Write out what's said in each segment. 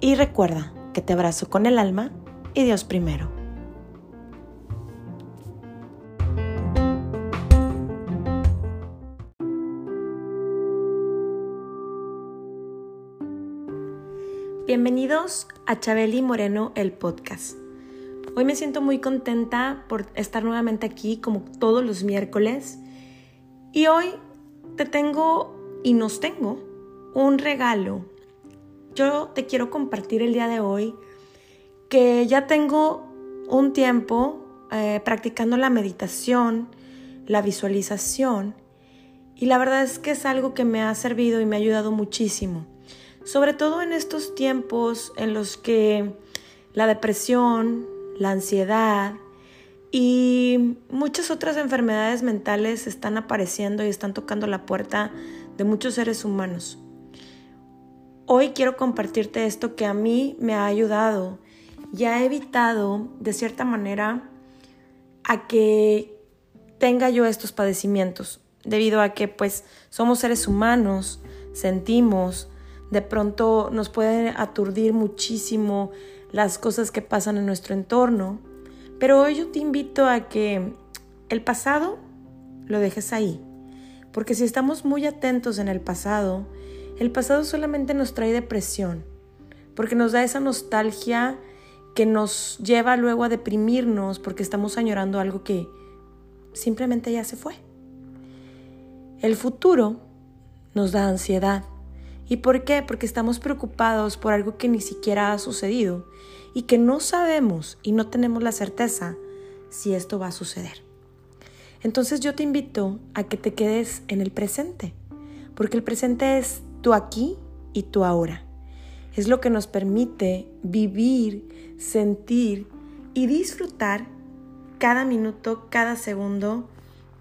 y recuerda que te abrazo con el alma y Dios primero. Bienvenidos a Chabeli Moreno, el podcast. Hoy me siento muy contenta por estar nuevamente aquí como todos los miércoles. Y hoy te tengo y nos tengo un regalo. Yo te quiero compartir el día de hoy que ya tengo un tiempo eh, practicando la meditación, la visualización. Y la verdad es que es algo que me ha servido y me ha ayudado muchísimo sobre todo en estos tiempos en los que la depresión, la ansiedad y muchas otras enfermedades mentales están apareciendo y están tocando la puerta de muchos seres humanos. Hoy quiero compartirte esto que a mí me ha ayudado y ha evitado de cierta manera a que tenga yo estos padecimientos, debido a que pues somos seres humanos, sentimos, de pronto nos puede aturdir muchísimo las cosas que pasan en nuestro entorno. Pero hoy yo te invito a que el pasado lo dejes ahí. Porque si estamos muy atentos en el pasado, el pasado solamente nos trae depresión. Porque nos da esa nostalgia que nos lleva luego a deprimirnos porque estamos añorando algo que simplemente ya se fue. El futuro nos da ansiedad ¿Y por qué? Porque estamos preocupados por algo que ni siquiera ha sucedido y que no sabemos y no tenemos la certeza si esto va a suceder. Entonces yo te invito a que te quedes en el presente, porque el presente es tu aquí y tu ahora. Es lo que nos permite vivir, sentir y disfrutar cada minuto, cada segundo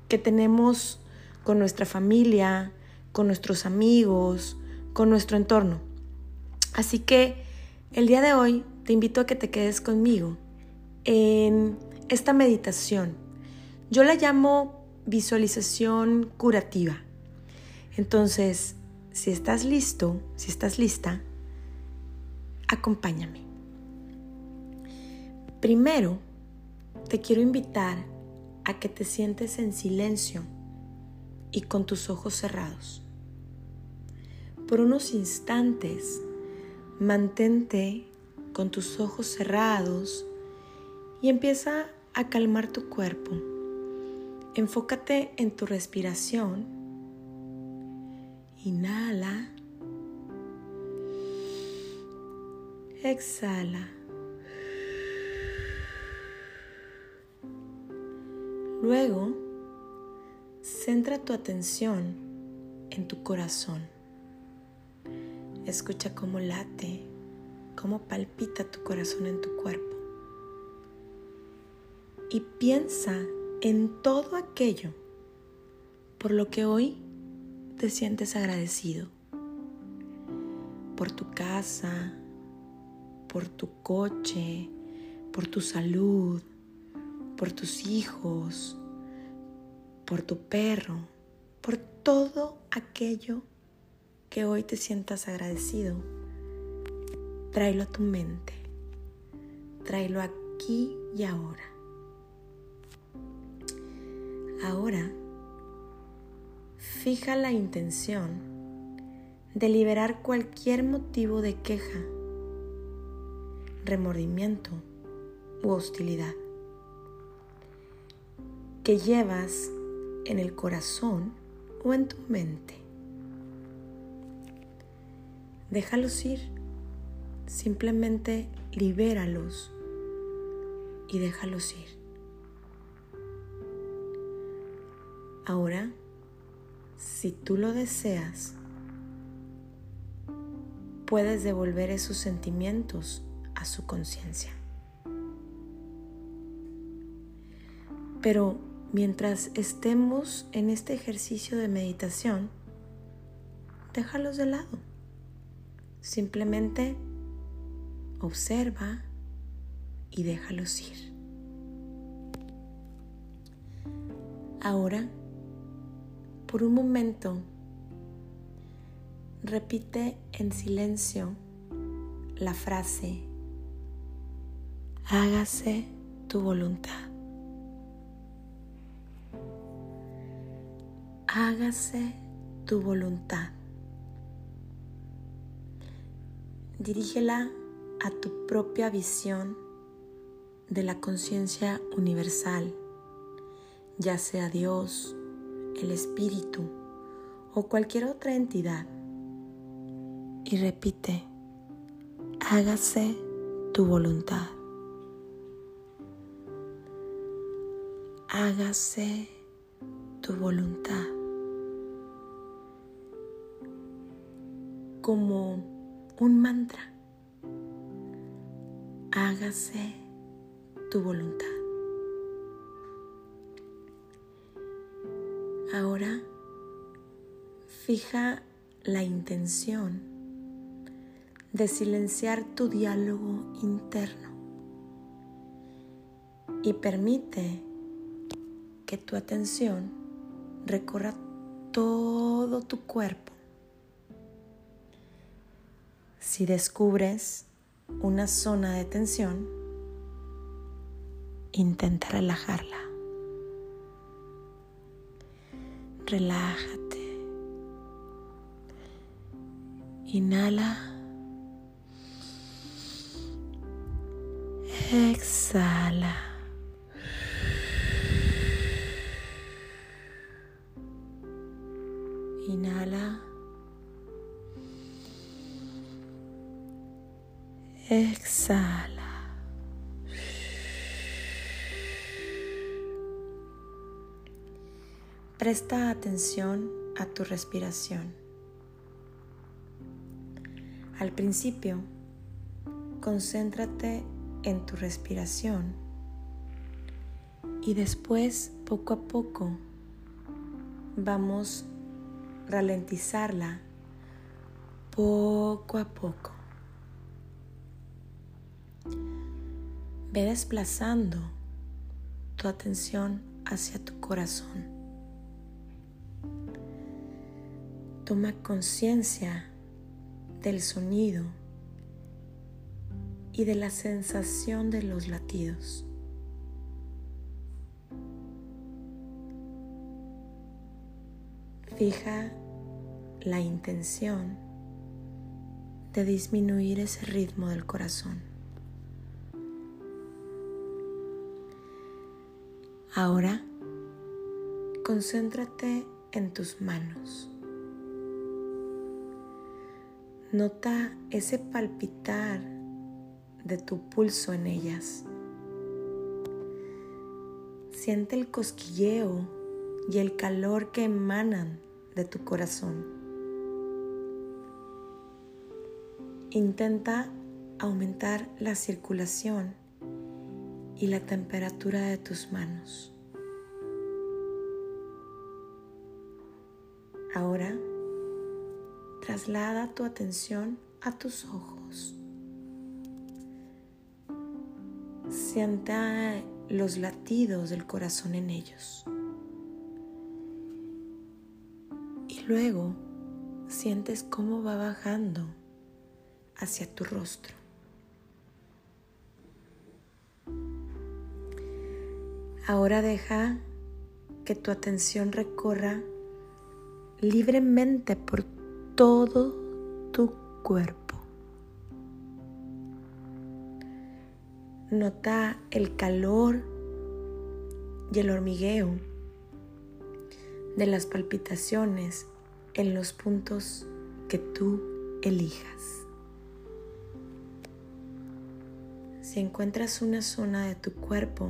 que tenemos con nuestra familia, con nuestros amigos, con nuestro entorno. Así que el día de hoy te invito a que te quedes conmigo en esta meditación. Yo la llamo visualización curativa. Entonces, si estás listo, si estás lista, acompáñame. Primero, te quiero invitar a que te sientes en silencio y con tus ojos cerrados por unos instantes. Mantente con tus ojos cerrados y empieza a calmar tu cuerpo. Enfócate en tu respiración. Inhala. Exhala. Luego, centra tu atención en tu corazón. Escucha cómo late, cómo palpita tu corazón en tu cuerpo. Y piensa en todo aquello por lo que hoy te sientes agradecido. Por tu casa, por tu coche, por tu salud, por tus hijos, por tu perro, por todo aquello que hoy te sientas agradecido, tráelo a tu mente, tráelo aquí y ahora. Ahora, fija la intención de liberar cualquier motivo de queja, remordimiento u hostilidad que llevas en el corazón o en tu mente. Déjalos ir. Simplemente libéralos y déjalos ir. Ahora, si tú lo deseas, puedes devolver esos sentimientos a su conciencia. Pero mientras estemos en este ejercicio de meditación, déjalos de lado. Simplemente observa y déjalos ir. Ahora, por un momento, repite en silencio la frase, hágase tu voluntad. Hágase tu voluntad. Dirígela a tu propia visión de la conciencia universal, ya sea Dios, el Espíritu o cualquier otra entidad. Y repite, hágase tu voluntad. Hágase tu voluntad. Como un mantra hágase tu voluntad. Ahora fija la intención de silenciar tu diálogo interno y permite que tu atención recorra todo tu cuerpo. Si descubres una zona de tensión, intenta relajarla. Relájate. Inhala. Exhala. Presta atención a tu respiración. Al principio, concéntrate en tu respiración y después, poco a poco, vamos ralentizarla poco a poco. Ve desplazando tu atención hacia tu corazón. Toma conciencia del sonido y de la sensación de los latidos. Fija la intención de disminuir ese ritmo del corazón. Ahora, concéntrate en tus manos. Nota ese palpitar de tu pulso en ellas. Siente el cosquilleo y el calor que emanan de tu corazón. Intenta aumentar la circulación y la temperatura de tus manos. Ahora traslada tu atención a tus ojos. Sienta los latidos del corazón en ellos. Y luego sientes cómo va bajando hacia tu rostro. Ahora deja que tu atención recorra libremente por todo tu cuerpo. Nota el calor y el hormigueo de las palpitaciones en los puntos que tú elijas. Si encuentras una zona de tu cuerpo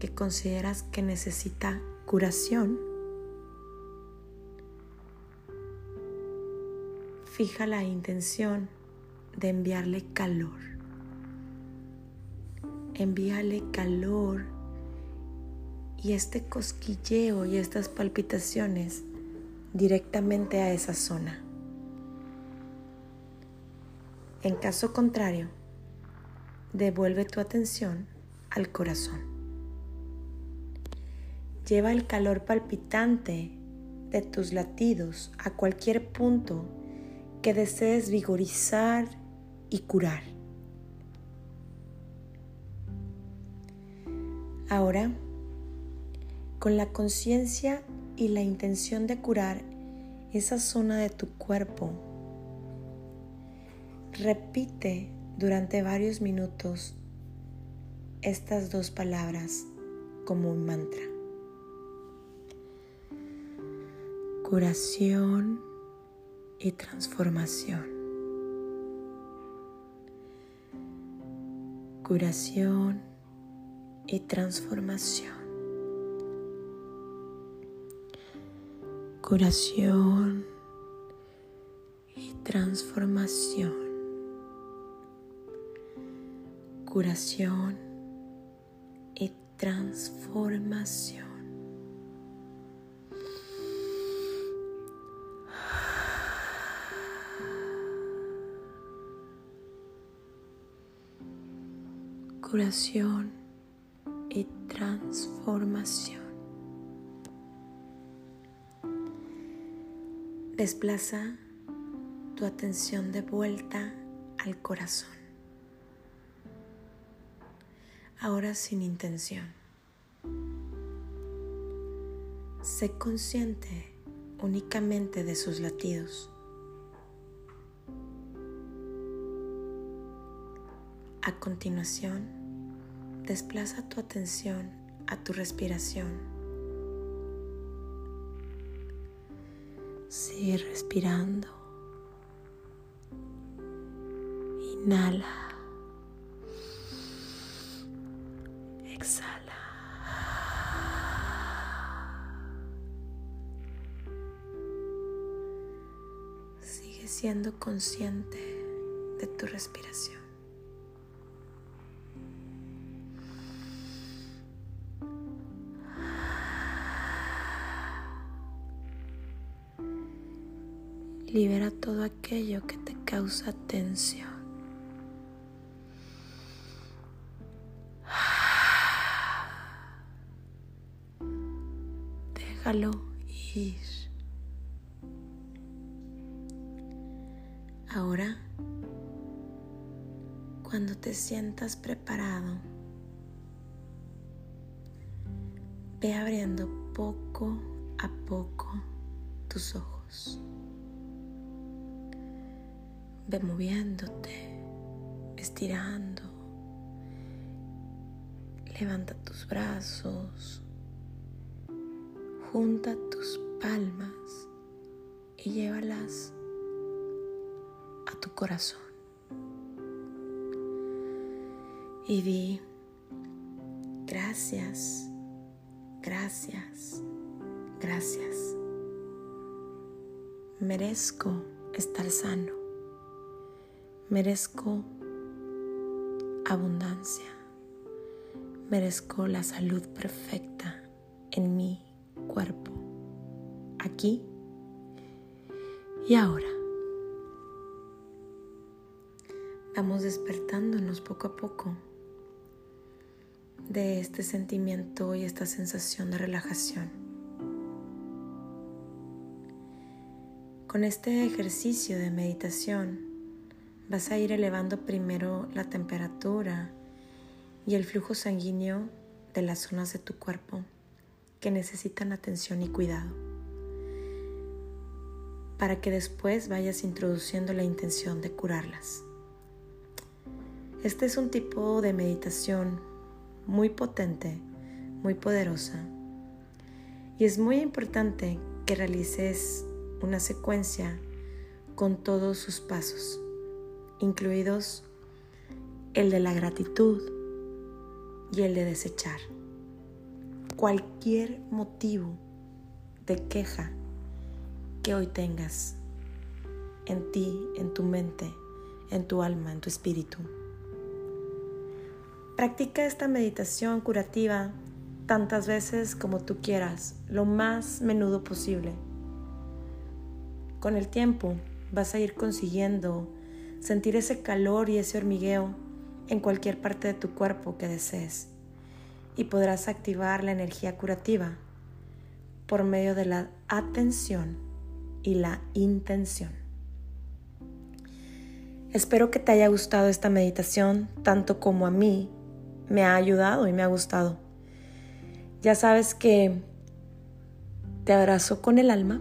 que consideras que necesita curación, fija la intención de enviarle calor. Envíale calor y este cosquilleo y estas palpitaciones directamente a esa zona. En caso contrario, devuelve tu atención al corazón. Lleva el calor palpitante de tus latidos a cualquier punto que desees vigorizar y curar. Ahora, con la conciencia y la intención de curar esa zona de tu cuerpo, repite durante varios minutos estas dos palabras como un mantra. Curación y transformación. Curación y transformación. Curación y transformación. Curación y transformación. Curación y transformación. Desplaza tu atención de vuelta al corazón. Ahora sin intención. Sé consciente únicamente de sus latidos. A continuación, desplaza tu atención a tu respiración. Sigue respirando. Inhala. Exhala. Sigue siendo consciente de tu respiración. Libera todo aquello que te causa tensión. Déjalo ir. Ahora, cuando te sientas preparado, ve abriendo poco a poco tus ojos. Ve moviéndote, estirando. Levanta tus brazos. Junta tus palmas y llévalas a tu corazón. Y di, gracias, gracias, gracias. Merezco estar sano. Merezco abundancia. Merezco la salud perfecta en mi cuerpo, aquí y ahora. Vamos despertándonos poco a poco de este sentimiento y esta sensación de relajación. Con este ejercicio de meditación, vas a ir elevando primero la temperatura y el flujo sanguíneo de las zonas de tu cuerpo que necesitan atención y cuidado, para que después vayas introduciendo la intención de curarlas. Este es un tipo de meditación muy potente, muy poderosa, y es muy importante que realices una secuencia con todos sus pasos incluidos el de la gratitud y el de desechar. Cualquier motivo de queja que hoy tengas en ti, en tu mente, en tu alma, en tu espíritu. Practica esta meditación curativa tantas veces como tú quieras, lo más menudo posible. Con el tiempo vas a ir consiguiendo sentir ese calor y ese hormigueo en cualquier parte de tu cuerpo que desees y podrás activar la energía curativa por medio de la atención y la intención. Espero que te haya gustado esta meditación tanto como a mí me ha ayudado y me ha gustado. Ya sabes que te abrazo con el alma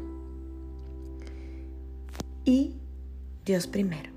y Dios primero.